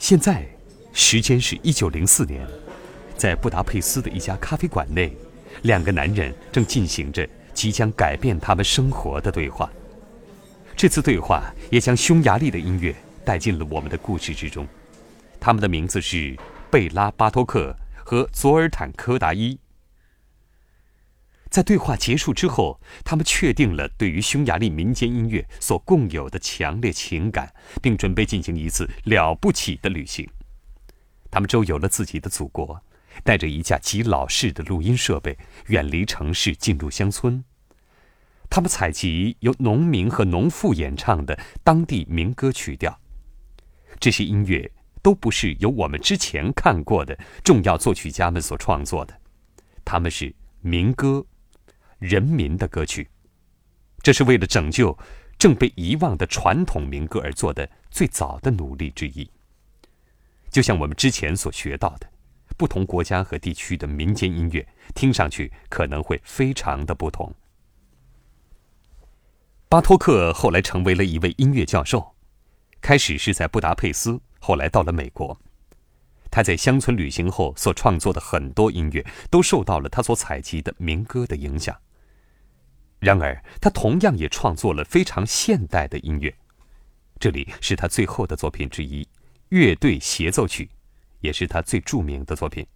现在，时间是一九零四年，在布达佩斯的一家咖啡馆内，两个男人正进行着即将改变他们生活的对话。这次对话也将匈牙利的音乐带进了我们的故事之中。他们的名字是贝拉巴托克和佐尔坦科达伊。在对话结束之后，他们确定了对于匈牙利民间音乐所共有的强烈情感，并准备进行一次了不起的旅行。他们周游了自己的祖国，带着一架极老式的录音设备，远离城市，进入乡村。他们采集由农民和农妇演唱的当地民歌曲调。这些音乐都不是由我们之前看过的重要作曲家们所创作的，他们是民歌。人民的歌曲，这是为了拯救正被遗忘的传统民歌而做的最早的努力之一。就像我们之前所学到的，不同国家和地区的民间音乐听上去可能会非常的不同。巴托克后来成为了一位音乐教授，开始是在布达佩斯，后来到了美国。他在乡村旅行后所创作的很多音乐，都受到了他所采集的民歌的影响。然而，他同样也创作了非常现代的音乐。这里是他最后的作品之一，《乐队协奏曲》，也是他最著名的作品。